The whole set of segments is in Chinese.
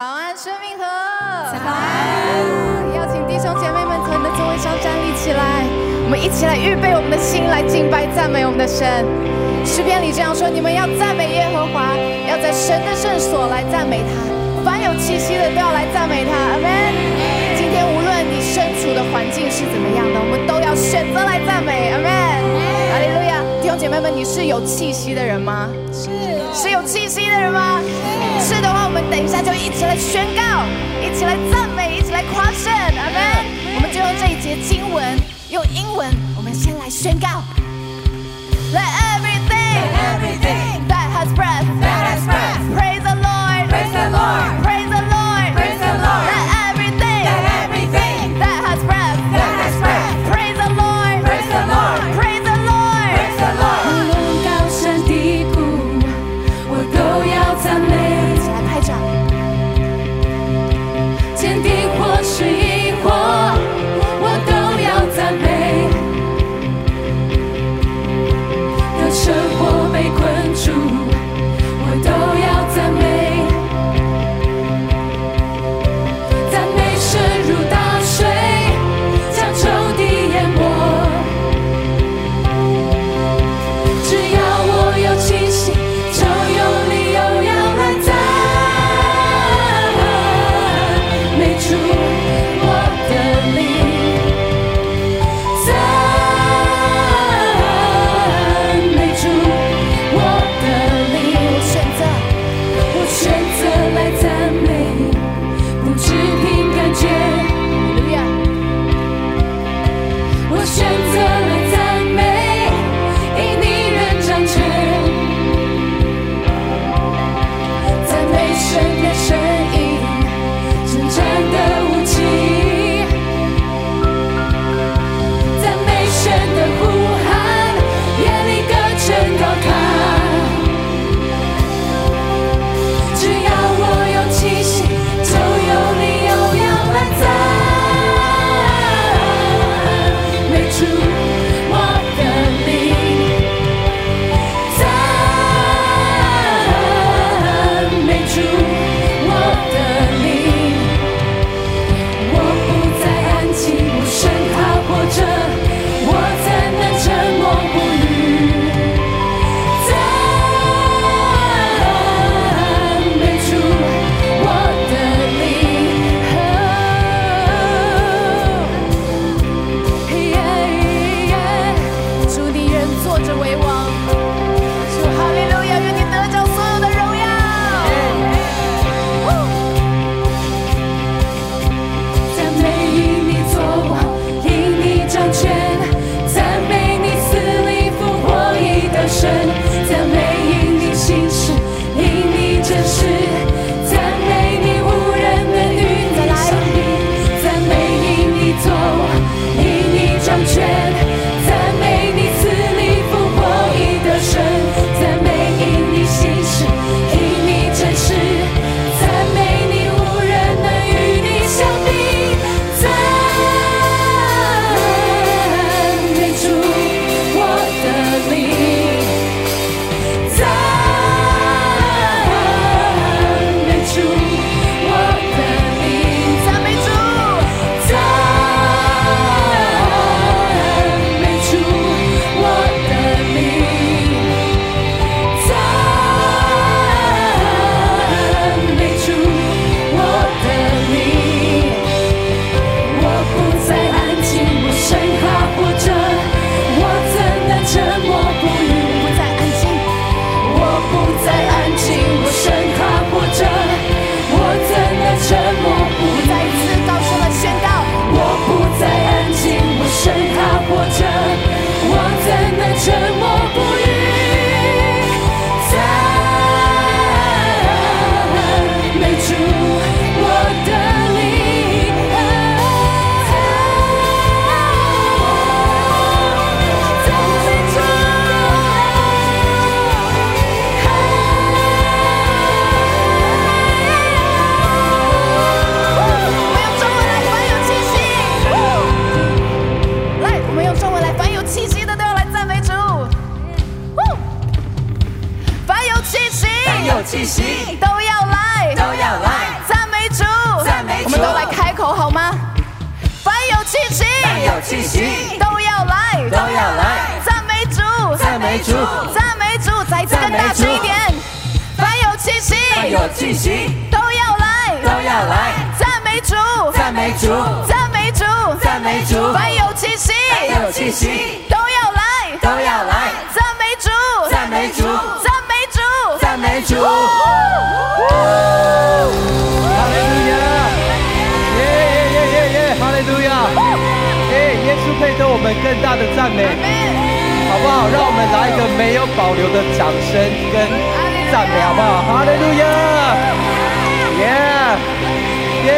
早安，生命河。早安，邀请弟兄姐妹们从你的座位上站立起来，我们一起来预备我们的心来敬拜赞美我们的神。诗篇里这样说：你们要赞美耶和华，要在神的圣所来赞美他。凡有气息的都要来赞美他。阿门。今天无论你身处的环境是怎么样的，我们都要选择来赞美。阿门。哈利路亚。弟兄姐妹们，你是有气息的人吗？是是有气息的人吗？们等一下就一起来宣告，一起来赞美，一起来夸胜，阿门。我们就用这一节经文，用英文，我们先来宣告。Let everything, everything that has breath, that has breath praise the Lord, Praise the Lord. praise the Lord, 主。哈利路亚！耶耶耶耶耶！哈利路亚！耶，耶稣配得我们更大的赞美，好不好？让我们来一个没有保留的掌声跟赞美，好不好？哈利路亚！耶耶！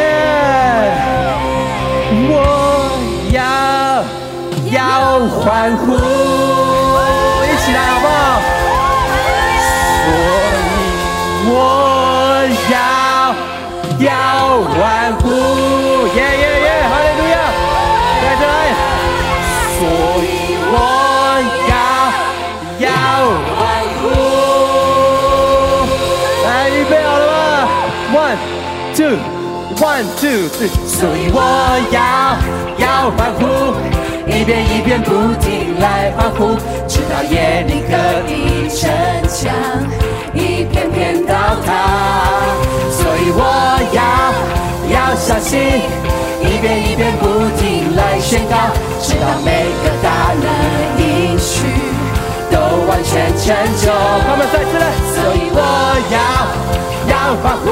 我要要欢呼，一起来好不好？要要欢呼，耶耶耶，哈利路亚！在这里，所以我要要欢呼。来，预备好了吗？One, two, one, two, three。所以我要要欢呼，一遍一遍不停来欢呼，直到夜里可以逞强一片片倒塌。所以我要要小心，一遍一遍不停来宣告，直到每个大能应许都完全成就。他们再次来，所以我要要欢呼，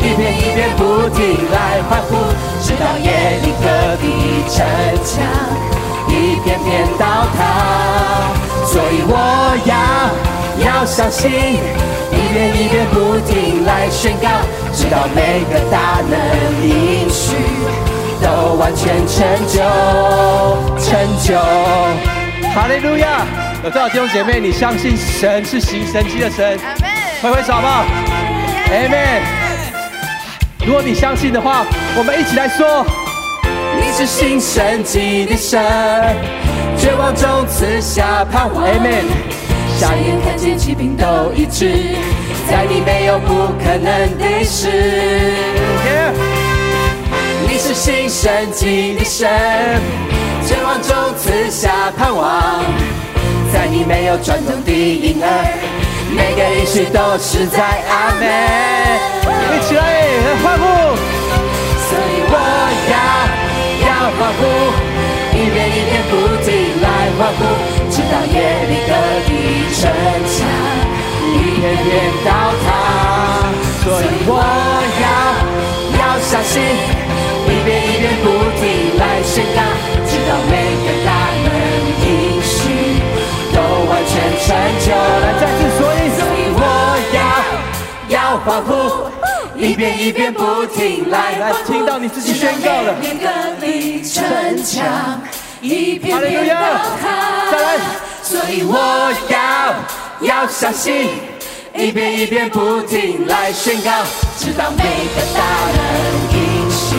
一遍一遍不停来欢呼，直到耶利哥的城墙一片片倒塌。所以我要要相信，一遍一遍不停来宣告，直到每个大能应许都完全成就，成就。哈利路亚！有多少弟兄姐妹，你相信神是行神迹的神？阿门，挥挥手好不好？Amen。如果你相信的话，我们一起来说：你是行神迹的神，绝望中赐下盼望。Amen。瞎眼看见疾病都医治，在你没有不可能的事。你是新神迹的神，绝望中赐下盼望，在你没有转动的婴儿，每个音许都是在阿门。一起来欢呼！所以我要要欢呼，一遍一遍不停来欢呼，直到耶利哥的城墙一片片倒塌。所以我要要相信，一遍一遍不停来宣告，直到每个大能应许都完全成就。来，再次，所以所以我要要欢呼，一遍一遍不停来来，听到你自己宣告了。每个里城墙一片片倒塌。再来，所以我要要相信，一遍一遍不停来宣告，直到每个大能应许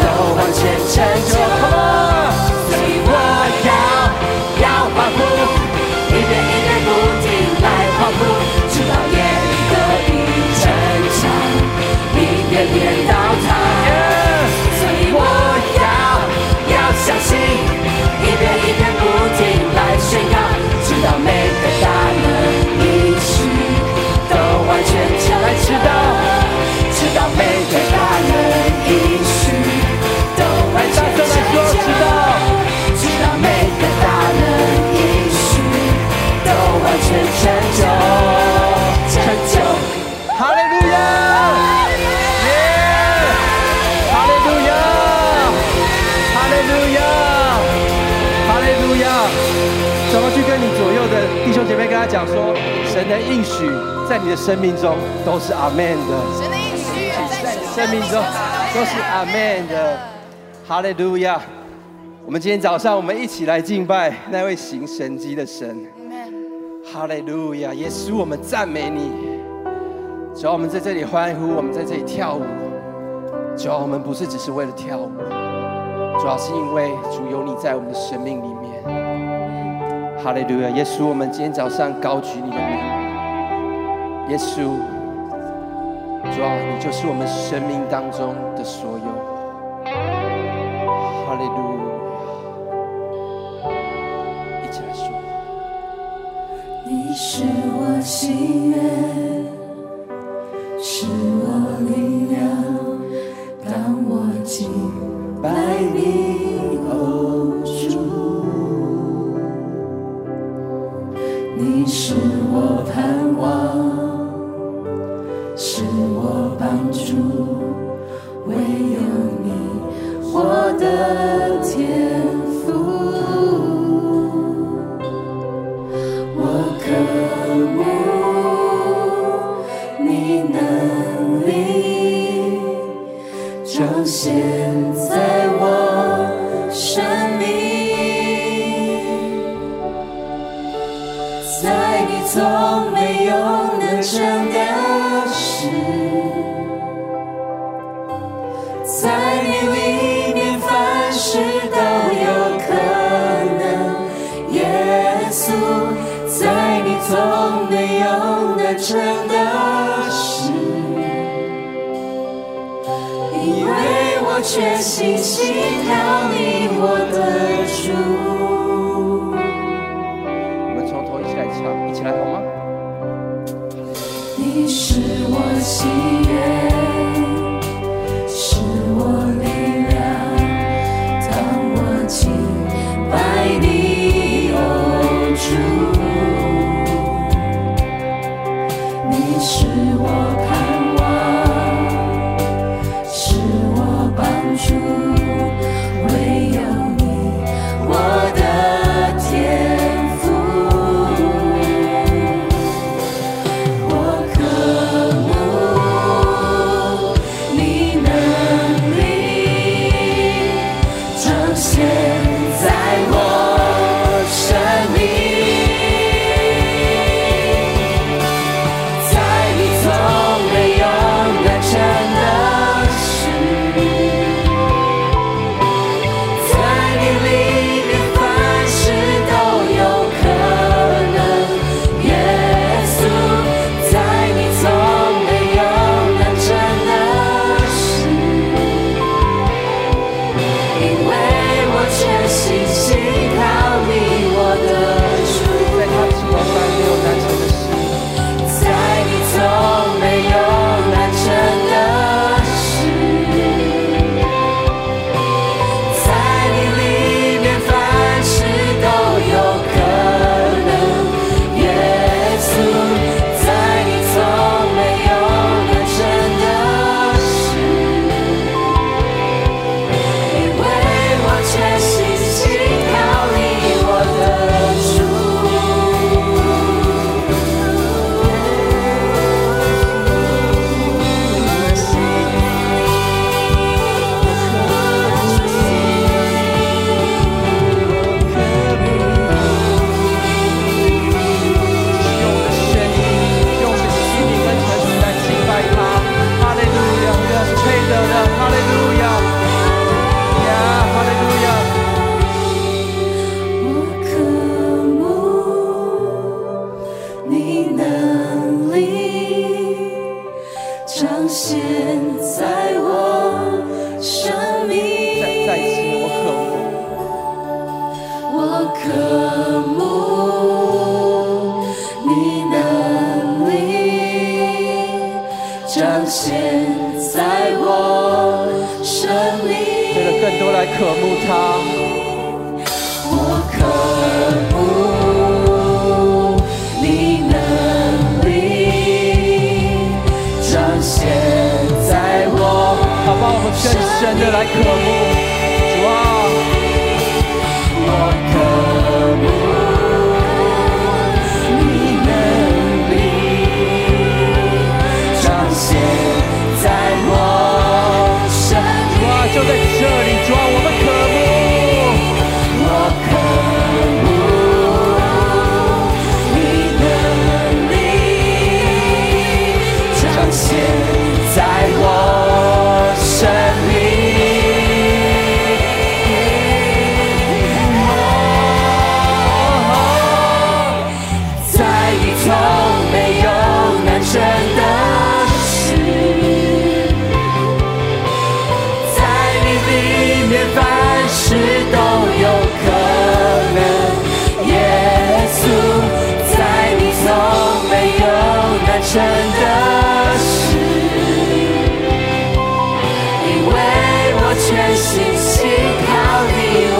都完全成就。生命中都是阿门的，神的应许在生命中都是阿门的。哈利路亚！我们今天早上我们一起来敬拜那位行神迹的神。哈利路亚！耶稣，我们赞美你。主要我们在这里欢呼，我们在这里跳舞。主要我们不是只是为了跳舞，主要是因为主有你在我们的生命里面。哈利路亚！耶稣，我们今天早上高举你的名。耶稣，主啊，你就是我们生命当中的所有。哈利路亚。一起来说。你是我心愿。彰显在全心信靠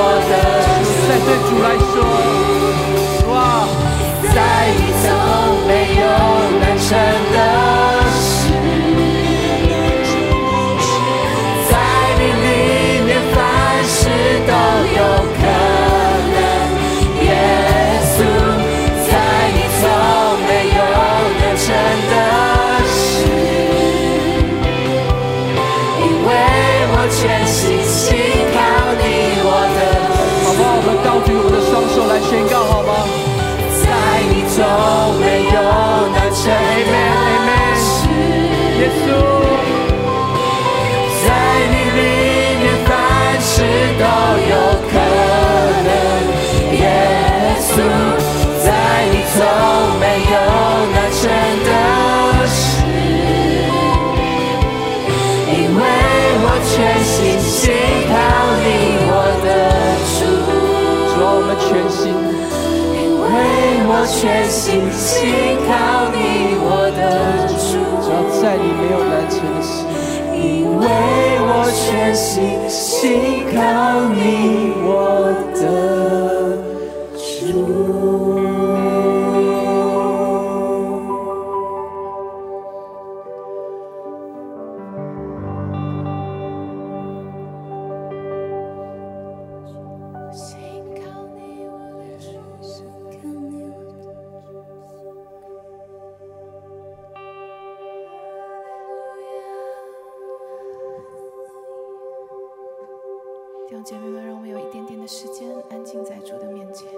我的主。再对主来说，手来宣告，好我全心信靠你，我的主。只要在你没有难成的事。因为我全心信靠你，我的主。弟兄姐妹们，让我有一点点的时间，安静在主的面前。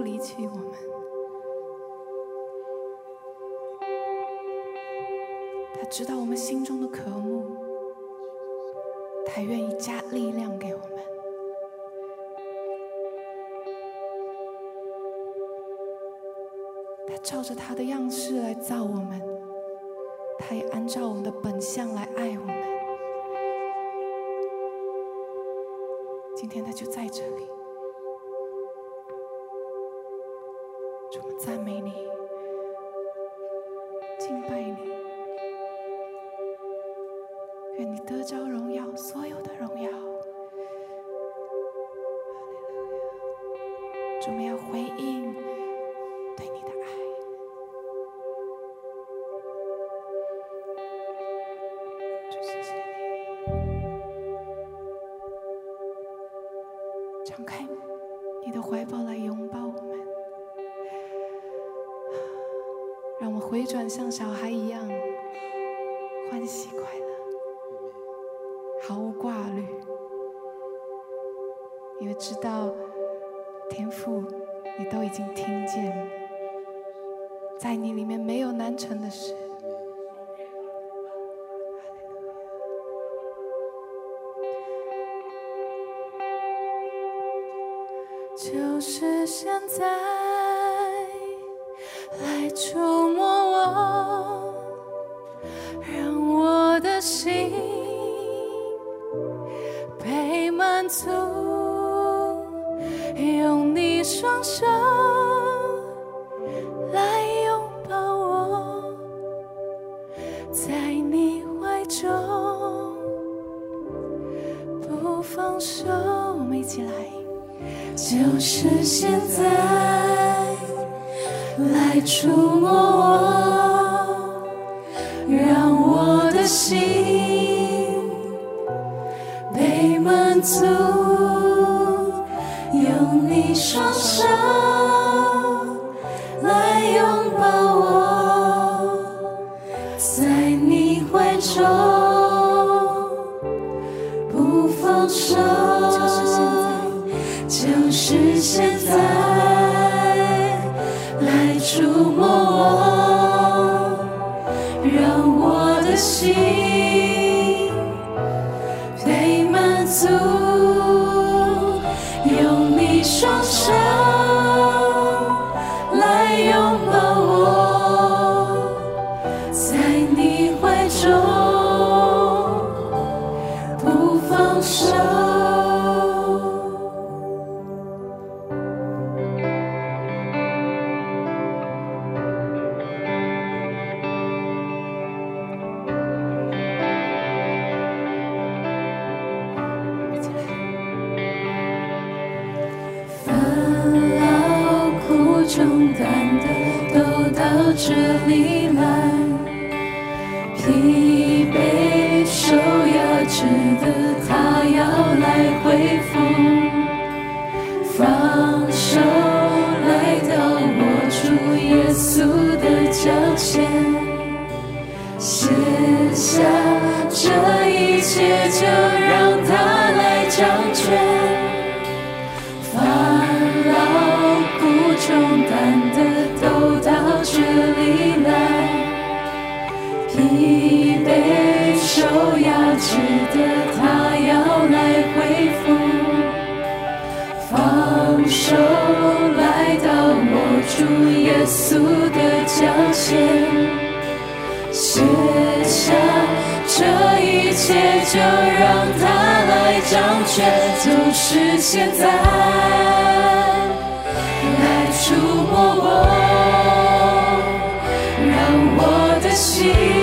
不离弃我们。他知道我们心中的渴慕，他愿意加力量给我们。他照着他的样式来造我们，他也按照我们的本相来爱我们。今天他就在这里，赞美你，敬拜你。愿你得着荣耀，所有的荣耀。主，我们要回应对你的爱。主，谢谢你，敞开你的怀抱来拥抱我回转像小孩一样欢喜快乐。毫无挂虑，因为知道天父，你都已经听见了，在你里面没有难成的事。就是现在，手。我们一起来，就是现在，来触摸我，让我的心。被满足，双手。卸下这一切，就让他来掌权。烦恼不重担的都到这里来，疲惫受压制的他要来恢复。放手来到我主耶稣的脚前。就让它来掌权就是现在来触摸我让我的心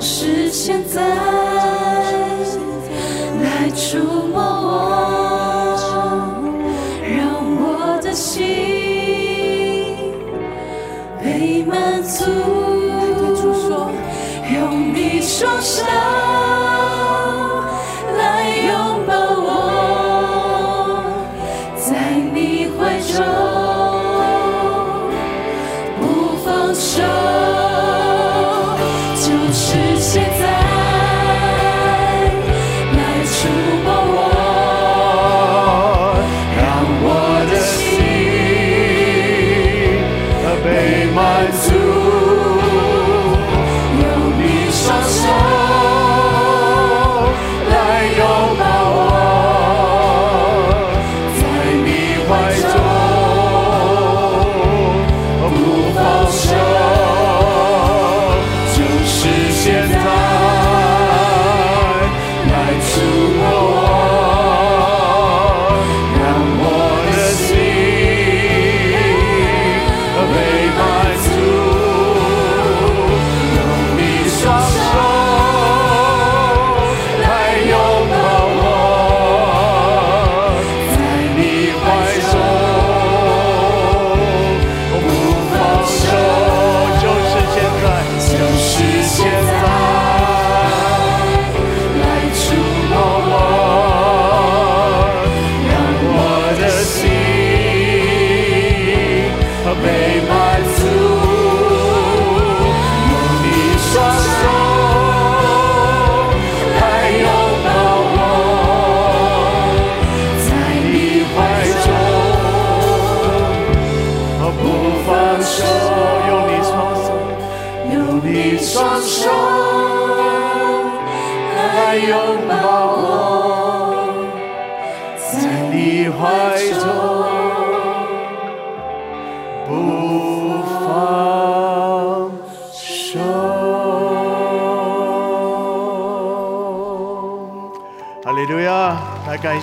是现在来触摸我，让我的心被满足。用你双手。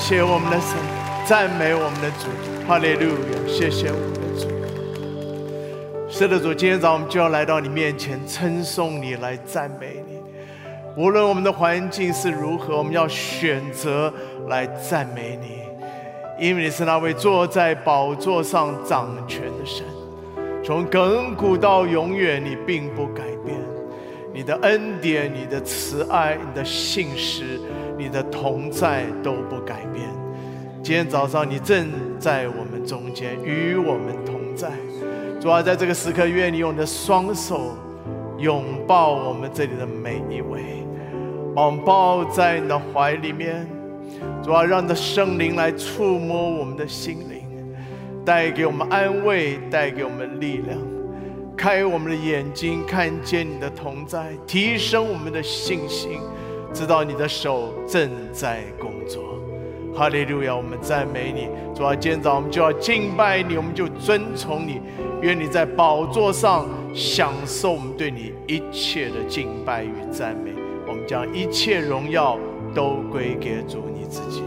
谢我们的神，赞美我们的主。哈利路亚！谢谢我们的主。是的，主，今天早上我们就要来到你面前，称颂你，来赞美你。无论我们的环境是如何，我们要选择来赞美你，因为你是那位坐在宝座上掌权的神。从亘古到永远，你并不改变，你的恩典、你的慈爱、你的信实、你的同在都不改。今天早上，你正在我们中间，与我们同在。主啊，在这个时刻，愿你用你的双手拥抱我们这里的每一位，把我们抱在你的怀里面。主啊，让你的圣灵来触摸我们的心灵。带给我们安慰，带给我们力量，开我们的眼睛，看见你的同在，提升我们的信心，知道你的手正在工作。哈利路亚！我们赞美你，主啊，今天早上我们就要敬拜你，我们就遵从你。愿你在宝座上享受我们对你一切的敬拜与赞美。我们将一切荣耀都归给主你自己。